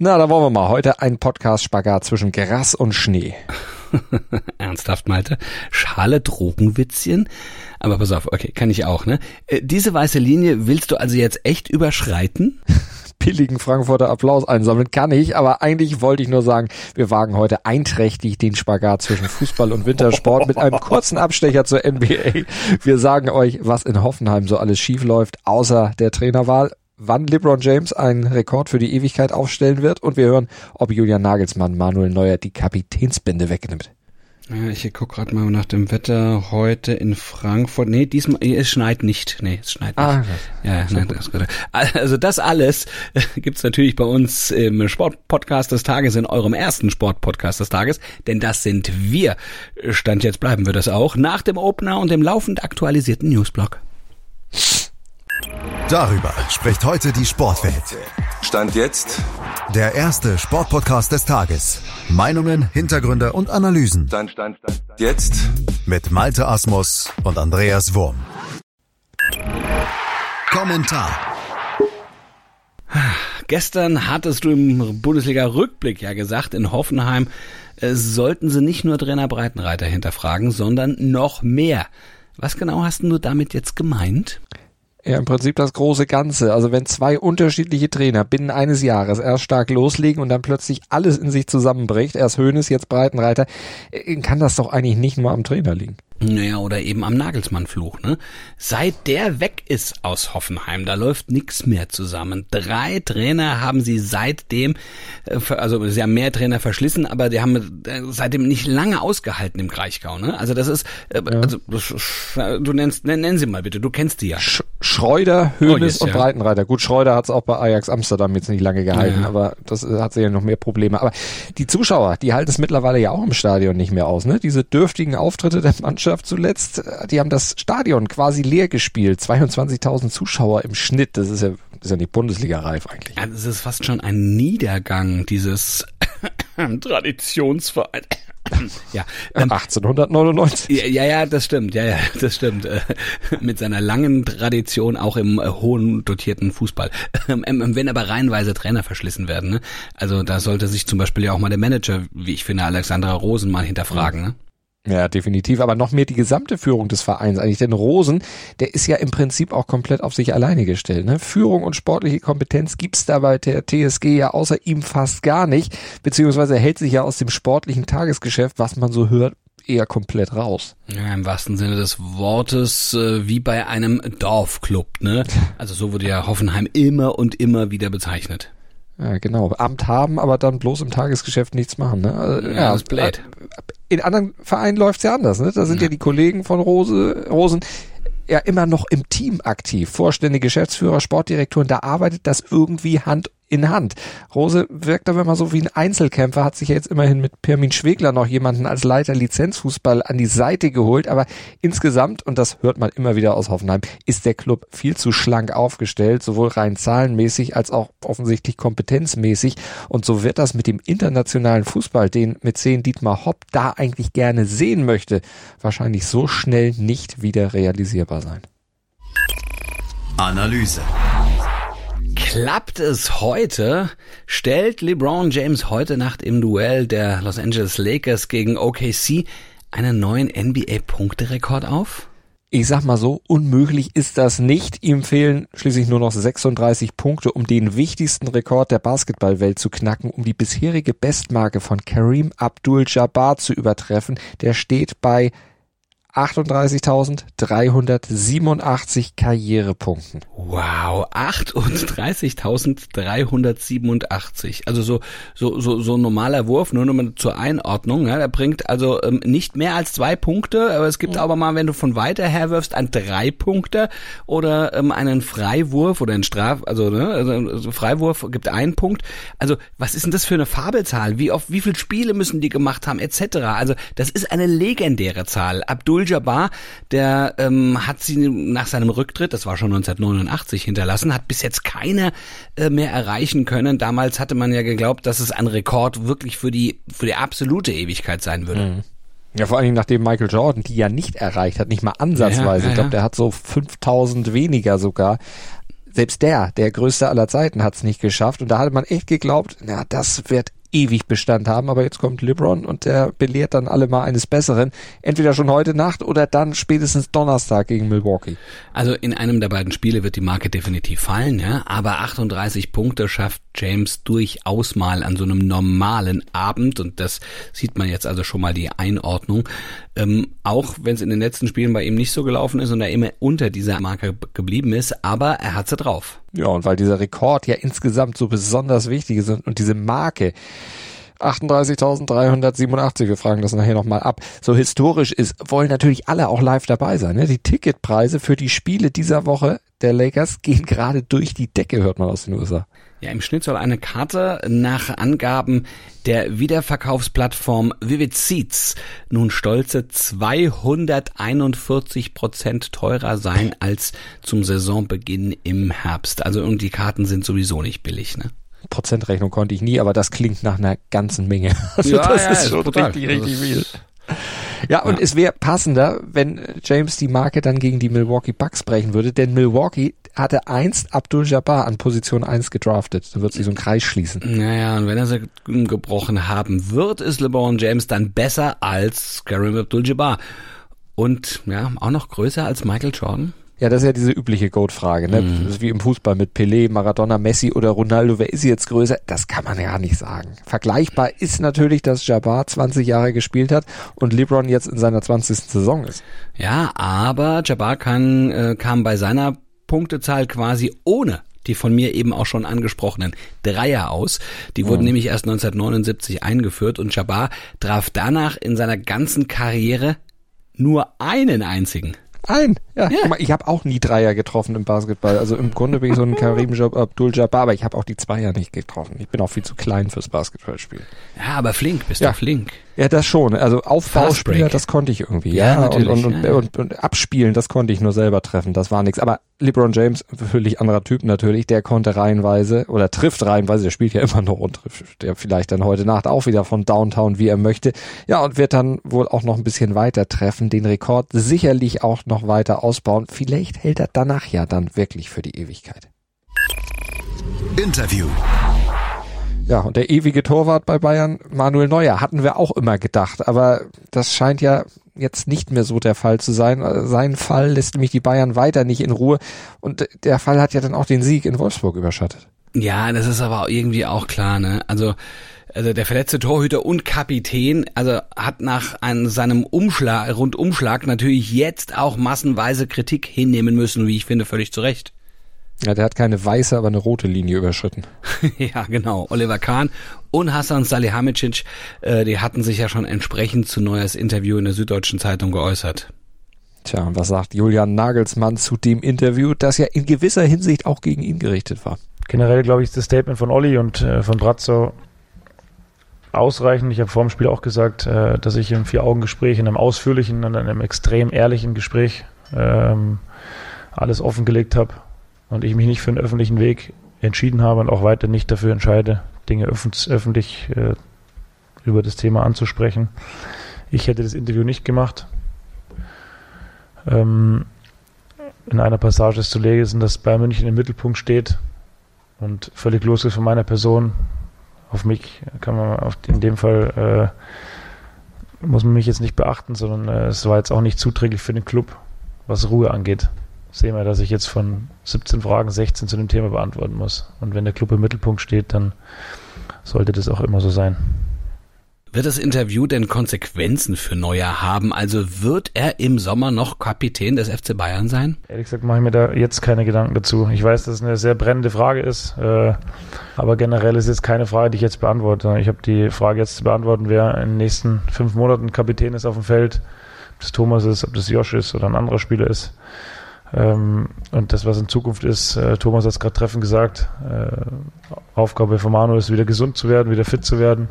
Na, da wollen wir mal. Heute ein Podcast-Spagat zwischen Gras und Schnee. Ernsthaft, Malte? Schale Drogenwitzchen? Aber pass auf, okay, kann ich auch, ne? Äh, diese weiße Linie willst du also jetzt echt überschreiten? billigen Frankfurter Applaus einsammeln kann ich, aber eigentlich wollte ich nur sagen, wir wagen heute einträchtig den Spagat zwischen Fußball und Wintersport mit einem kurzen Abstecher zur NBA. Wir sagen euch, was in Hoffenheim so alles schief läuft, außer der Trainerwahl wann LeBron James einen Rekord für die Ewigkeit aufstellen wird und wir hören, ob Julian Nagelsmann Manuel Neuer die Kapitänsbinde wegnimmt. Ich guck gerade mal nach dem Wetter heute in Frankfurt. Nee, diesmal, es schneit nicht. Nee, es schneit nicht. Ah, ja, nein, das, also das alles gibt's natürlich bei uns im Sportpodcast des Tages, in eurem ersten Sportpodcast des Tages, denn das sind wir. Stand jetzt bleiben wir das auch, nach dem Opener und dem laufend aktualisierten Newsblog. Darüber spricht heute die Sportwelt. Stand jetzt. Der erste Sportpodcast des Tages. Meinungen, Hintergründe und Analysen. Stand, stand, stand. Jetzt. Mit Malte Asmus und Andreas Wurm. Kommentar. Gestern hattest du im Bundesliga-Rückblick ja gesagt, in Hoffenheim äh, sollten sie nicht nur Trainer Breitenreiter hinterfragen, sondern noch mehr. Was genau hast du damit jetzt gemeint? Ja, im Prinzip das große Ganze. Also wenn zwei unterschiedliche Trainer binnen eines Jahres erst stark loslegen und dann plötzlich alles in sich zusammenbricht, erst Höhnes, jetzt Breitenreiter, äh, kann das doch eigentlich nicht nur am Trainer liegen. Naja, oder eben am Nagelsmann-Fluch, ne? Seit der weg ist aus Hoffenheim, da läuft nix mehr zusammen. Drei Trainer haben sie seitdem, äh, also sie haben mehr Trainer verschlissen, aber die haben äh, seitdem nicht lange ausgehalten im Kraichgau, ne? Also das ist, ja. also du nennst, nenn, sie mal bitte, du kennst die ja. Sch Schreuder, Hönes oh, und ja. Breitenreiter. Gut, Schreuder hat es auch bei Ajax Amsterdam jetzt nicht lange gehalten, ja. aber das hat sie ja noch mehr Probleme. Aber die Zuschauer, die halten es mittlerweile ja auch im Stadion nicht mehr aus, ne? Diese dürftigen Auftritte der Mannschaft zuletzt, die haben das Stadion quasi leer gespielt. 22.000 Zuschauer im Schnitt. Das ist ja, das ist ja nicht Bundesliga-reif eigentlich. Ja, das ist fast schon ein Niedergang dieses Traditionsverein. ja, ähm, 1899. Ja, ja, das stimmt. Ja, ja, das stimmt. Äh, mit seiner langen Tradition auch im äh, hohen dotierten Fußball. Ähm, ähm, wenn aber reihenweise Trainer verschlissen werden, ne? Also da sollte sich zum Beispiel ja auch mal der Manager, wie ich finde, Alexandra Rosen mal hinterfragen, ne? Ja, definitiv. Aber noch mehr die gesamte Führung des Vereins eigentlich. Denn Rosen, der ist ja im Prinzip auch komplett auf sich alleine gestellt. Ne? Führung und sportliche Kompetenz gibt's da bei der TSG ja außer ihm fast gar nicht. Beziehungsweise er hält sich ja aus dem sportlichen Tagesgeschäft, was man so hört, eher komplett raus. Ja, im wahrsten Sinne des Wortes, äh, wie bei einem Dorfclub. Ne? Also so wurde ja Hoffenheim immer und immer wieder bezeichnet. Ja, genau. Amt haben, aber dann bloß im Tagesgeschäft nichts machen. Ne? Also, ja, ja, das ist blöd. Äh, in anderen Vereinen läuft's ja anders. Ne? Da sind ja. ja die Kollegen von Rose, Rosen ja immer noch im Team aktiv. Vorstände, Geschäftsführer, Sportdirektoren, da arbeitet das irgendwie Hand in Hand. Rose wirkt aber immer so wie ein Einzelkämpfer, hat sich ja jetzt immerhin mit Pirmin Schwegler noch jemanden als Leiter Lizenzfußball an die Seite geholt, aber insgesamt, und das hört man immer wieder aus Hoffenheim, ist der Club viel zu schlank aufgestellt, sowohl rein zahlenmäßig als auch offensichtlich kompetenzmäßig und so wird das mit dem internationalen Fußball, den mit zehn Dietmar Hopp da eigentlich gerne sehen möchte, wahrscheinlich so schnell nicht wieder realisierbar sein. Analyse. Klappt es heute? Stellt LeBron James heute Nacht im Duell der Los Angeles Lakers gegen OKC einen neuen NBA-Punkterekord auf? Ich sag mal so, unmöglich ist das nicht. Ihm fehlen schließlich nur noch 36 Punkte, um den wichtigsten Rekord der Basketballwelt zu knacken, um die bisherige Bestmarke von Kareem Abdul-Jabbar zu übertreffen. Der steht bei 38.387 Karrierepunkten. Wow, 38.387. Also so, so, so, so ein normaler Wurf, nur nochmal zur Einordnung. Ja, der bringt also ähm, nicht mehr als zwei Punkte, aber es gibt ja. aber mal, wenn du von weiter her wirfst, ein drei Punkte oder ähm, einen Freiwurf oder einen Straf, also, ne, also Freiwurf gibt einen Punkt. Also was ist denn das für eine Fabelzahl? Wie oft, wie viele Spiele müssen die gemacht haben, etc. Also das ist eine legendäre Zahl. Abdul Abdul-Jabbar, der ähm, hat sie nach seinem Rücktritt, das war schon 1989, hinterlassen, hat bis jetzt keiner äh, mehr erreichen können. Damals hatte man ja geglaubt, dass es ein Rekord wirklich für die, für die absolute Ewigkeit sein würde. Mhm. Ja, vor allen Dingen nachdem Michael Jordan die ja nicht erreicht hat, nicht mal ansatzweise. Ja, ja, ja. Ich glaube, der hat so 5000 weniger sogar selbst der, der größte aller Zeiten, hat es nicht geschafft. Und da hatte man echt geglaubt, na, das wird ewig Bestand haben, aber jetzt kommt LeBron und der belehrt dann alle mal eines Besseren. Entweder schon heute Nacht oder dann spätestens Donnerstag gegen Milwaukee. Also in einem der beiden Spiele wird die Marke definitiv fallen, ja, aber 38 Punkte schafft James durchaus mal an so einem normalen Abend und das sieht man jetzt also schon mal die Einordnung. Ähm, auch wenn es in den letzten Spielen bei ihm nicht so gelaufen ist und er immer unter dieser Marke geblieben ist, aber er hat sie drauf. Ja, und weil dieser Rekord ja insgesamt so besonders wichtig ist und diese Marke 38.387, wir fragen das nachher nochmal ab, so historisch ist, wollen natürlich alle auch live dabei sein. Ne? Die Ticketpreise für die Spiele dieser Woche der Lakers gehen gerade durch die Decke, hört man aus den USA. Ja, im Schnitt soll eine Karte nach Angaben der Wiederverkaufsplattform Vivid Seats nun stolze 241 Prozent teurer sein als zum Saisonbeginn im Herbst. Also und die Karten sind sowieso nicht billig, ne? Prozentrechnung konnte ich nie, aber das klingt nach einer ganzen Menge. Also ja, das ja, ist schon brutal. richtig, richtig viel. Ja, und ja. es wäre passender, wenn James die Marke dann gegen die Milwaukee Bucks brechen würde, denn Milwaukee hatte einst Abdul Jabbar an Position 1 gedraftet. Da wird sich so ein Kreis schließen. Naja, und wenn er sie gebrochen haben wird, ist LeBron James dann besser als Kareem Abdul Jabbar. Und ja, auch noch größer als Michael Jordan? Ja, das ist ja diese übliche Goat-Frage, ne? Mhm. Ist wie im Fußball mit Pelé, Maradona, Messi oder Ronaldo. Wer ist jetzt größer? Das kann man ja nicht sagen. Vergleichbar ist natürlich, dass Jabbar 20 Jahre gespielt hat und LeBron jetzt in seiner 20. Saison ist. Ja, aber Jabbar kann, äh, kam bei seiner Punktezahl quasi ohne die von mir eben auch schon angesprochenen Dreier aus. Die wurden mhm. nämlich erst 1979 eingeführt und Jabbar traf danach in seiner ganzen Karriere nur einen einzigen. Ein. Ja. ja. Mal, ich habe auch nie Dreier getroffen im Basketball. Also im Grunde bin ich so ein Karim Abdul Jabbar, aber ich habe auch die Zweier nicht getroffen. Ich bin auch viel zu klein fürs Basketballspiel. Ja, aber flink, bist ja. du flink. Ja, das schon. Also Aufbauspieler, das konnte ich irgendwie. Ja, ja und, und, und, ja. und, und, abspielen, das konnte ich nur selber treffen. Das war nichts. Aber LeBron James, völlig anderer Typ natürlich, der konnte reihenweise oder trifft reihenweise, der spielt ja immer noch und trifft der vielleicht dann heute Nacht auch wieder von Downtown, wie er möchte. Ja, und wird dann wohl auch noch ein bisschen weiter treffen, den Rekord sicherlich auch noch weiter ausbauen. Vielleicht hält er danach ja dann wirklich für die Ewigkeit. Interview. Ja, und der ewige Torwart bei Bayern, Manuel Neuer, hatten wir auch immer gedacht. Aber das scheint ja jetzt nicht mehr so der Fall zu sein. Sein Fall lässt nämlich die Bayern weiter nicht in Ruhe. Und der Fall hat ja dann auch den Sieg in Wolfsburg überschattet. Ja, das ist aber irgendwie auch klar, ne? Also, also der verletzte Torhüter und Kapitän, also hat nach einem, seinem Umschlag, Rundumschlag natürlich jetzt auch massenweise Kritik hinnehmen müssen, wie ich finde, völlig zu Recht. Ja, der hat keine weiße, aber eine rote Linie überschritten. ja, genau. Oliver Kahn und Hassan Salihamidzic, äh, die hatten sich ja schon entsprechend zu Neues Interview in der Süddeutschen Zeitung geäußert. Tja, und was sagt Julian Nagelsmann zu dem Interview, das ja in gewisser Hinsicht auch gegen ihn gerichtet war? Generell glaube ich, ist das Statement von Olli und äh, von Brazzo ausreichend. Ich habe vor dem Spiel auch gesagt, äh, dass ich im Vier-Augen-Gespräch, in einem ausführlichen und einem extrem ehrlichen Gespräch ähm, alles offengelegt habe und ich mich nicht für einen öffentlichen Weg entschieden habe und auch weiter nicht dafür entscheide, Dinge öffentlich äh, über das Thema anzusprechen. Ich hätte das Interview nicht gemacht. Ähm, in einer Passage ist zu lesen, dass Bayern München im Mittelpunkt steht und völlig losgeht von meiner Person. Auf mich kann man auf, in dem Fall äh, muss man mich jetzt nicht beachten, sondern äh, es war jetzt auch nicht zuträglich für den Club, was Ruhe angeht sehen wir, dass ich jetzt von 17 Fragen 16 zu dem Thema beantworten muss. Und wenn der Club im Mittelpunkt steht, dann sollte das auch immer so sein. Wird das Interview denn Konsequenzen für Neuer haben? Also wird er im Sommer noch Kapitän des FC Bayern sein? Ehrlich gesagt mache ich mir da jetzt keine Gedanken dazu. Ich weiß, dass es eine sehr brennende Frage ist, äh, aber generell ist es keine Frage, die ich jetzt beantworte. Ich habe die Frage jetzt zu beantworten, wer in den nächsten fünf Monaten Kapitän ist auf dem Feld. Ob das Thomas ist, ob das Josh ist oder ein anderer Spieler ist. Ähm, und das, was in Zukunft ist, äh, Thomas hat es gerade treffend gesagt, äh, Aufgabe von Manu ist, wieder gesund zu werden, wieder fit zu werden.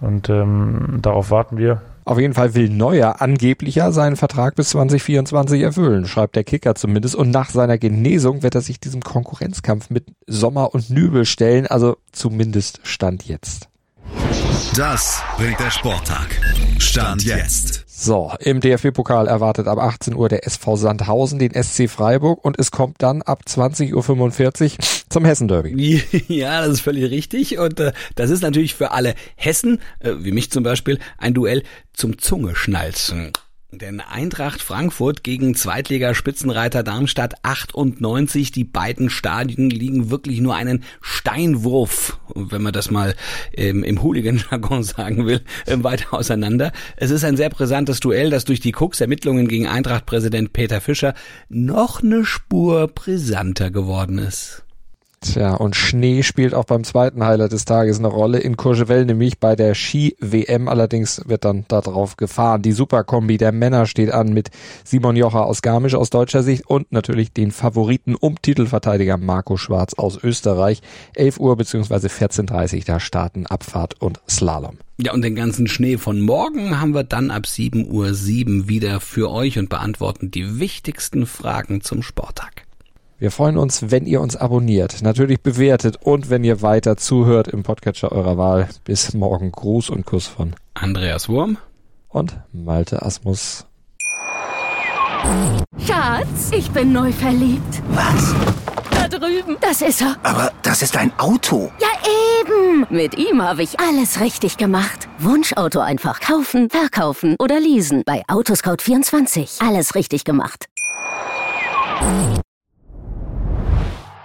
Und ähm, darauf warten wir. Auf jeden Fall will Neuer angeblicher seinen Vertrag bis 2024 erfüllen, schreibt der Kicker zumindest. Und nach seiner Genesung wird er sich diesem Konkurrenzkampf mit Sommer und Nübel stellen, also zumindest Stand jetzt. Das bringt der Sporttag. Stand jetzt. So, im DFB-Pokal erwartet ab 18 Uhr der SV Sandhausen den SC Freiburg und es kommt dann ab 20.45 Uhr zum Hessen-Derby. Ja, das ist völlig richtig. Und äh, das ist natürlich für alle Hessen, äh, wie mich zum Beispiel, ein Duell zum Zungeschnalzen. Denn Eintracht Frankfurt gegen Zweitligaspitzenreiter Darmstadt 98, die beiden Stadien liegen wirklich nur einen Steinwurf, wenn man das mal ähm, im Hooligan-Jargon sagen will, äh, weiter auseinander. Es ist ein sehr brisantes Duell, das durch die Cooks-Ermittlungen gegen Eintracht-Präsident Peter Fischer noch eine Spur brisanter geworden ist. Tja, und Schnee spielt auch beim zweiten Highlight des Tages eine Rolle in Courchevel, nämlich bei der Ski-WM. Allerdings wird dann darauf gefahren. Die Superkombi der Männer steht an mit Simon Jocher aus Garmisch aus deutscher Sicht und natürlich den Favoriten um Titelverteidiger Marco Schwarz aus Österreich. 11 Uhr bzw. 14.30 Uhr, da starten Abfahrt und Slalom. Ja, und den ganzen Schnee von morgen haben wir dann ab 7.07 Uhr wieder für euch und beantworten die wichtigsten Fragen zum Sporttag. Wir freuen uns, wenn ihr uns abonniert, natürlich bewertet und wenn ihr weiter zuhört im Podcatcher eurer Wahl. Bis morgen. Gruß und Kuss von Andreas Wurm und Malte Asmus. Schatz, ich bin neu verliebt. Was? Da drüben. Das ist er. Aber das ist ein Auto. Ja, eben. Mit ihm habe ich alles richtig gemacht. Wunschauto einfach kaufen, verkaufen oder leasen. Bei Autoscout24. Alles richtig gemacht.